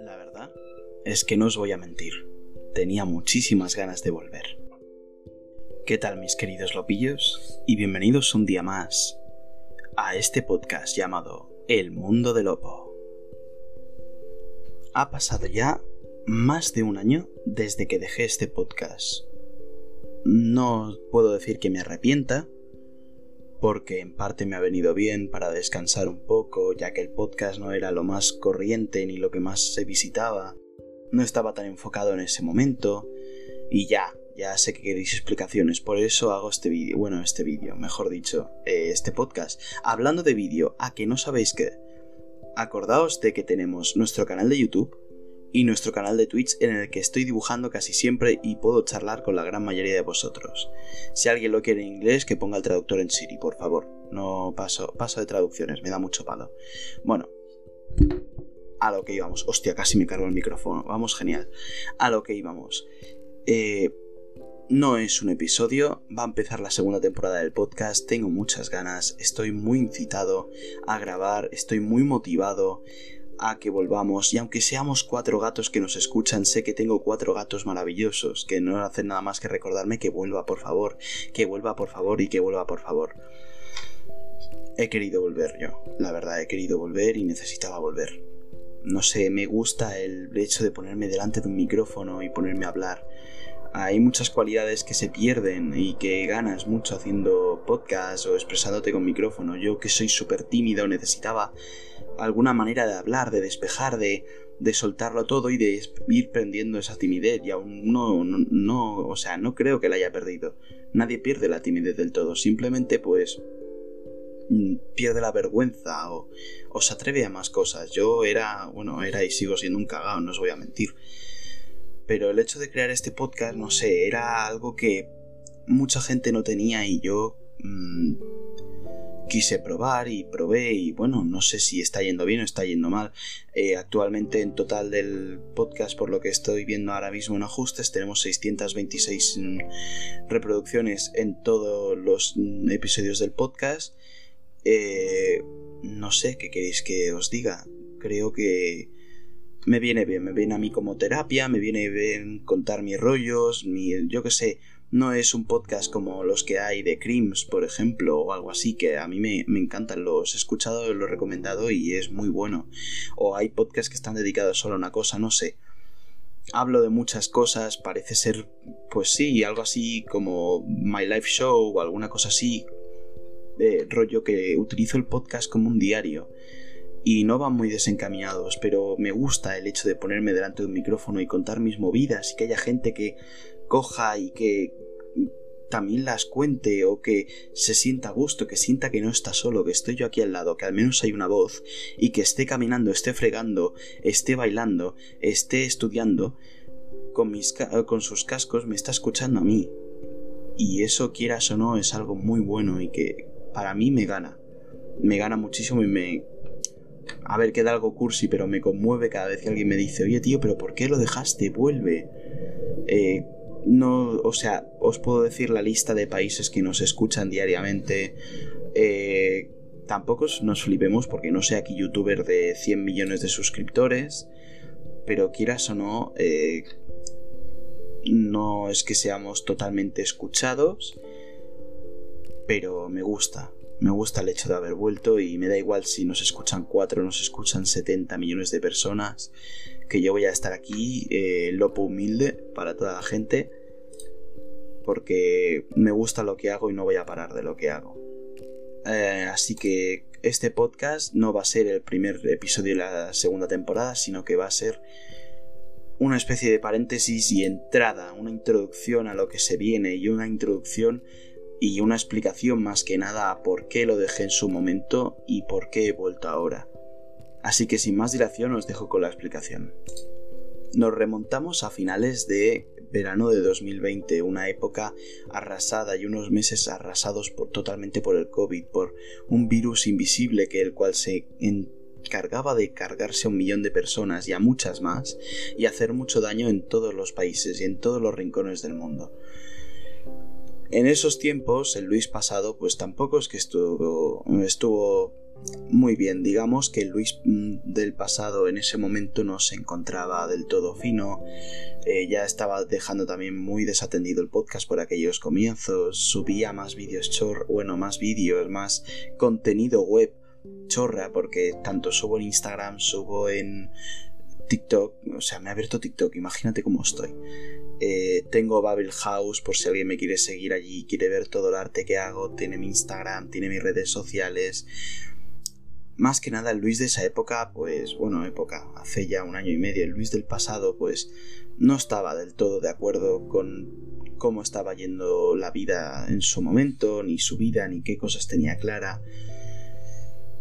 La verdad es que no os voy a mentir, tenía muchísimas ganas de volver. ¿Qué tal mis queridos lopillos? Y bienvenidos un día más a este podcast llamado El Mundo del Lopo. Ha pasado ya más de un año desde que dejé este podcast. No puedo decir que me arrepienta, porque en parte me ha venido bien para descansar un poco, ya que el podcast no era lo más corriente ni lo que más se visitaba, no estaba tan enfocado en ese momento, y ya, ya sé que queréis explicaciones, por eso hago este vídeo, bueno, este vídeo, mejor dicho, eh, este podcast. Hablando de vídeo, a que no sabéis qué, acordaos de que tenemos nuestro canal de YouTube, y nuestro canal de Twitch en el que estoy dibujando casi siempre y puedo charlar con la gran mayoría de vosotros. Si alguien lo quiere en inglés, que ponga el traductor en Siri, por favor. No paso, paso de traducciones, me da mucho palo. Bueno, a lo que íbamos. Hostia, casi me cargo el micrófono. Vamos, genial. A lo que íbamos. Eh, no es un episodio, va a empezar la segunda temporada del podcast, tengo muchas ganas, estoy muy incitado a grabar, estoy muy motivado a que volvamos y aunque seamos cuatro gatos que nos escuchan, sé que tengo cuatro gatos maravillosos que no hacen nada más que recordarme que vuelva por favor, que vuelva por favor y que vuelva por favor. He querido volver yo, la verdad he querido volver y necesitaba volver. No sé, me gusta el hecho de ponerme delante de un micrófono y ponerme a hablar. Hay muchas cualidades que se pierden y que ganas mucho haciendo podcast o expresándote con micrófono. Yo que soy súper tímido necesitaba alguna manera de hablar, de despejar, de, de soltarlo todo y de ir prendiendo esa timidez. Y aún no, no, o sea, no creo que la haya perdido. Nadie pierde la timidez del todo, simplemente pues mm, pierde la vergüenza o, o se atreve a más cosas. Yo era, bueno, era y sigo siendo un cagao, no os voy a mentir. Pero el hecho de crear este podcast, no sé, era algo que mucha gente no tenía y yo mmm, quise probar y probé y bueno, no sé si está yendo bien o está yendo mal. Eh, actualmente en total del podcast, por lo que estoy viendo ahora mismo en ajustes, tenemos 626 mm, reproducciones en todos los mm, episodios del podcast. Eh, no sé qué queréis que os diga. Creo que me viene bien, me viene a mí como terapia, me viene bien contar mis rollos, mi, yo qué sé, no es un podcast como los que hay de Crims, por ejemplo, o algo así, que a mí me, me encantan, los he escuchado, los he recomendado y es muy bueno. O hay podcasts que están dedicados solo a una cosa, no sé. Hablo de muchas cosas, parece ser, pues sí, algo así como My Life Show o alguna cosa así, de rollo que utilizo el podcast como un diario y no van muy desencaminados, pero me gusta el hecho de ponerme delante de un micrófono y contar mis movidas y que haya gente que coja y que también las cuente o que se sienta a gusto, que sienta que no está solo, que estoy yo aquí al lado, que al menos hay una voz y que esté caminando, esté fregando, esté bailando, esté estudiando, con, mis con sus cascos me está escuchando a mí. Y eso, quieras o no, es algo muy bueno y que para mí me gana. Me gana muchísimo y me... A ver, queda algo cursi, pero me conmueve cada vez que alguien me dice, oye tío, pero ¿por qué lo dejaste? Vuelve. Eh, no, o sea, os puedo decir la lista de países que nos escuchan diariamente. Eh, tampoco nos flipemos porque no sé aquí youtuber de 100 millones de suscriptores, pero quieras o no, eh, no es que seamos totalmente escuchados, pero me gusta. Me gusta el hecho de haber vuelto y me da igual si nos escuchan 4 o nos escuchan 70 millones de personas que yo voy a estar aquí, eh, lopo humilde para toda la gente, porque me gusta lo que hago y no voy a parar de lo que hago. Eh, así que este podcast no va a ser el primer episodio de la segunda temporada, sino que va a ser una especie de paréntesis y entrada, una introducción a lo que se viene y una introducción y una explicación más que nada a por qué lo dejé en su momento y por qué he vuelto ahora. Así que sin más dilación os dejo con la explicación. Nos remontamos a finales de verano de 2020, una época arrasada y unos meses arrasados por, totalmente por el COVID, por un virus invisible que el cual se encargaba de cargarse a un millón de personas y a muchas más y hacer mucho daño en todos los países y en todos los rincones del mundo. En esos tiempos, el Luis pasado, pues tampoco es que estuvo, estuvo muy bien. Digamos que el Luis mm, del pasado en ese momento no se encontraba del todo fino. Eh, ya estaba dejando también muy desatendido el podcast por aquellos comienzos. Subía más vídeos chor, bueno, más vídeos, más contenido web chorra, porque tanto subo en Instagram, subo en TikTok, o sea, me ha abierto TikTok, imagínate cómo estoy. Eh, tengo Babel House por si alguien me quiere seguir allí, quiere ver todo el arte que hago, tiene mi Instagram, tiene mis redes sociales. Más que nada el Luis de esa época, pues bueno, época, hace ya un año y medio, el Luis del pasado, pues no estaba del todo de acuerdo con cómo estaba yendo la vida en su momento, ni su vida, ni qué cosas tenía clara.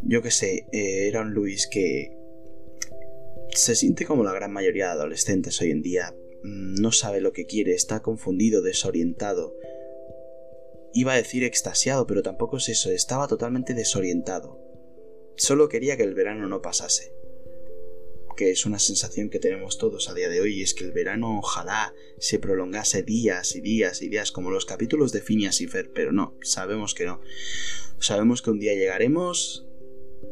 Yo qué sé, eh, era un Luis que se siente como la gran mayoría de adolescentes hoy en día. Mm, no sabe lo que quiere, está confundido, desorientado. Iba a decir extasiado, pero tampoco es eso, estaba totalmente desorientado. Solo quería que el verano no pasase. Que es una sensación que tenemos todos a día de hoy, y es que el verano ojalá se prolongase días y días y días como los capítulos de Phineas y Fer, pero no, sabemos que no. Sabemos que un día llegaremos,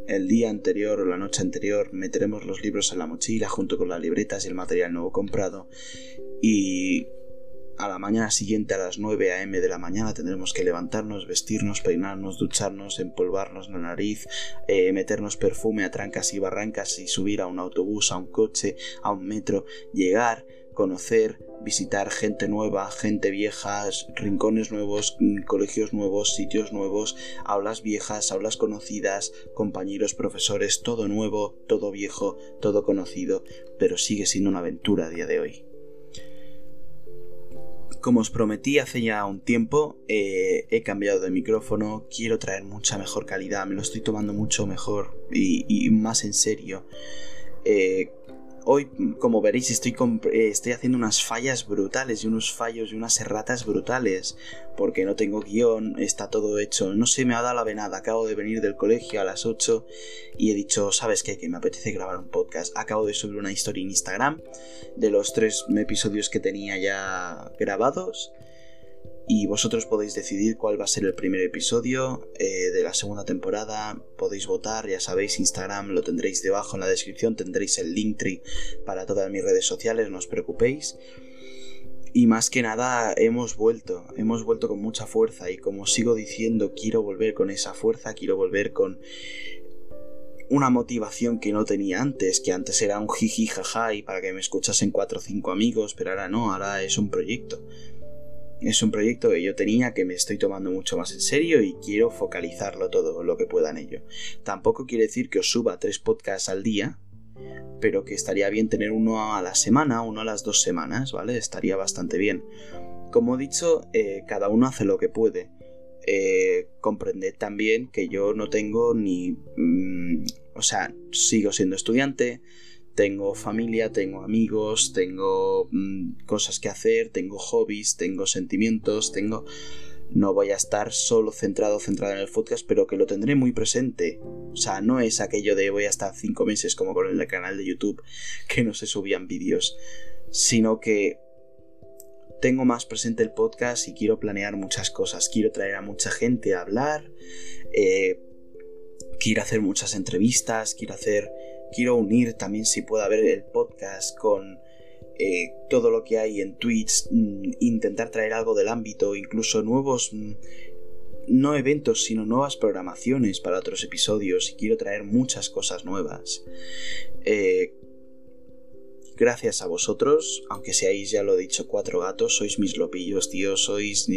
el día anterior o la noche anterior meteremos los libros en la mochila junto con las libretas y el material nuevo comprado y a la mañana siguiente a las 9 a.m. de la mañana tendremos que levantarnos, vestirnos, peinarnos, ducharnos, empolvarnos la nariz, eh, meternos perfume a trancas y barrancas y subir a un autobús, a un coche, a un metro, llegar, conocer, visitar gente nueva, gente vieja, rincones nuevos, mm, colegios nuevos, sitios nuevos, aulas viejas, aulas conocidas, compañeros, profesores, todo nuevo, todo viejo, todo conocido, pero sigue siendo una aventura a día de hoy. Como os prometí hace ya un tiempo, eh, he cambiado de micrófono, quiero traer mucha mejor calidad, me lo estoy tomando mucho mejor y, más en serio. Eh, Hoy, como veréis, estoy, estoy haciendo unas fallas brutales y unos fallos y unas erratas brutales. Porque no tengo guion, está todo hecho. No sé, me ha dado la venada. Acabo de venir del colegio a las 8 y he dicho, ¿sabes qué? Que me apetece grabar un podcast. Acabo de subir una historia en Instagram de los tres episodios que tenía ya grabados y vosotros podéis decidir cuál va a ser el primer episodio eh, de la segunda temporada. Podéis votar, ya sabéis, Instagram lo tendréis debajo en la descripción, tendréis el link tree para todas mis redes sociales, no os preocupéis. Y más que nada hemos vuelto, hemos vuelto con mucha fuerza y como sigo diciendo, quiero volver con esa fuerza, quiero volver con una motivación que no tenía antes, que antes era un jiji jaja y para que me escuchasen cuatro o cinco amigos, pero ahora no, ahora es un proyecto. Es un proyecto que yo tenía que me estoy tomando mucho más en serio y quiero focalizarlo todo lo que pueda en ello. Tampoco quiere decir que os suba tres podcasts al día, pero que estaría bien tener uno a la semana, uno a las dos semanas, ¿vale? Estaría bastante bien. Como he dicho, eh, cada uno hace lo que puede. Eh, comprended también que yo no tengo ni... Mm, o sea, sigo siendo estudiante, tengo familia, tengo amigos, tengo mm, cosas que hacer, tengo hobbies, tengo sentimientos, tengo... No voy a estar solo centrado, centrado en el podcast, pero que lo tendré muy presente. O sea, no es aquello de voy a estar cinco meses como con el canal de YouTube, que no se subían vídeos, sino que tengo más presente el podcast y quiero planear muchas cosas. Quiero traer a mucha gente a hablar, eh, quiero hacer muchas entrevistas, quiero hacer Quiero unir también si pueda ver el podcast con eh, todo lo que hay en Twitch, mm, intentar traer algo del ámbito, incluso nuevos, mm, no eventos, sino nuevas programaciones para otros episodios y quiero traer muchas cosas nuevas. Eh, gracias a vosotros, aunque seáis, ya lo he dicho, cuatro gatos, sois mis lopillos, tío, sois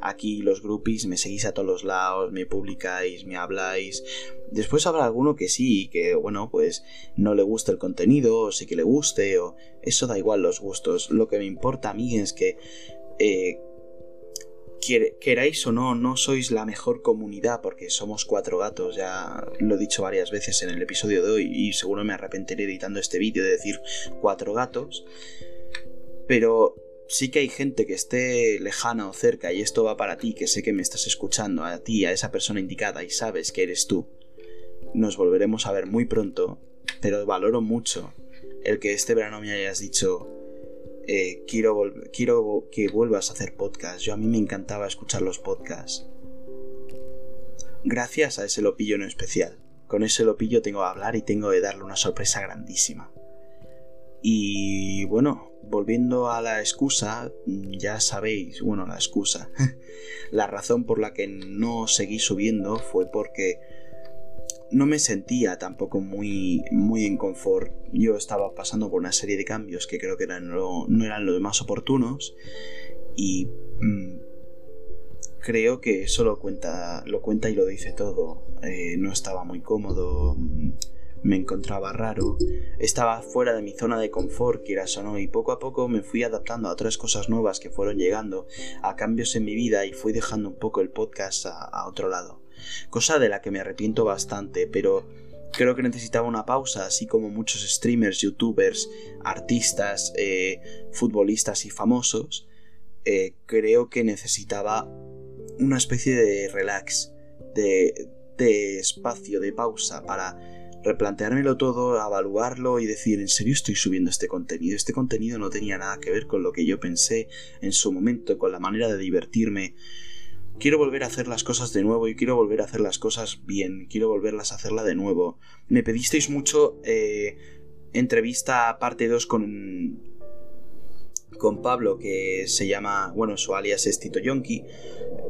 aquí los groupies, me seguís a todos los lados, me publicáis, me habláis. Después habrá alguno que sí, que bueno, pues no le gusta el contenido, o sí que le guste, o eso da igual los gustos. Lo que me importa a mí es que eh, queráis o no, no sois la mejor comunidad porque somos cuatro gatos, ya lo he dicho varias veces en el episodio de hoy y seguro me arrepentiré editando este vídeo de decir cuatro gatos, pero sí que hay gente que esté lejana o cerca y esto va para ti, que sé que me estás escuchando, a ti, a esa persona indicada y sabes que eres tú. Nos volveremos a ver muy pronto, pero valoro mucho el que este verano me hayas dicho eh, quiero, quiero que vuelvas a hacer podcast. Yo a mí me encantaba escuchar los podcasts. Gracias a ese lopillo en especial. Con ese lopillo tengo que hablar y tengo que darle una sorpresa grandísima. Y bueno, volviendo a la excusa, ya sabéis, bueno, la excusa. la razón por la que no seguí subiendo fue porque no me sentía tampoco muy, muy en confort. Yo estaba pasando por una serie de cambios que creo que eran no eran los más oportunos y mm, creo que eso lo cuenta, lo cuenta y lo dice todo. Eh, no estaba muy cómodo, mm, me encontraba raro, estaba fuera de mi zona de confort, quieras o no, y poco a poco me fui adaptando a otras cosas nuevas que fueron llegando, a cambios en mi vida y fui dejando un poco el podcast a otro lado. Cosa de la que me arrepiento bastante, pero creo que necesitaba una pausa, así como muchos streamers, youtubers, artistas, eh, futbolistas y famosos, eh, creo que necesitaba una especie de relax, de, de espacio, de pausa para replanteármelo todo, evaluarlo y decir, ¿en serio estoy subiendo este contenido? Este contenido no tenía nada que ver con lo que yo pensé en su momento, con la manera de divertirme quiero volver a hacer las cosas de nuevo y quiero volver a hacer las cosas bien, quiero volverlas a hacerla de nuevo. Me pedisteis mucho eh, entrevista parte 2 con con Pablo que se llama, bueno, su alias es Tito Yonki,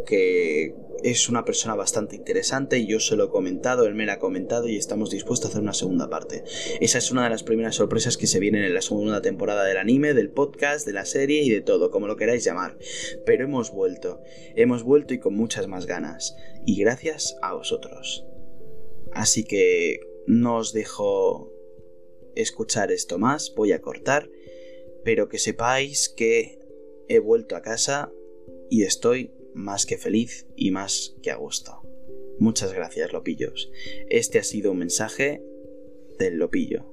que es una persona bastante interesante y yo se lo he comentado, él me la ha comentado y estamos dispuestos a hacer una segunda parte. Esa es una de las primeras sorpresas que se vienen en la segunda temporada del anime, del podcast, de la serie y de todo, como lo queráis llamar. Pero hemos vuelto, hemos vuelto y con muchas más ganas. Y gracias a vosotros. Así que no os dejo escuchar esto más, voy a cortar, pero que sepáis que he vuelto a casa y estoy más que feliz y más que a gusto. Muchas gracias, Lopillos. Este ha sido un mensaje del Lopillo,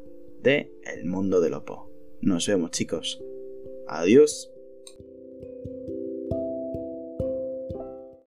de El Mundo de Lopo. Nos vemos, chicos. Adiós.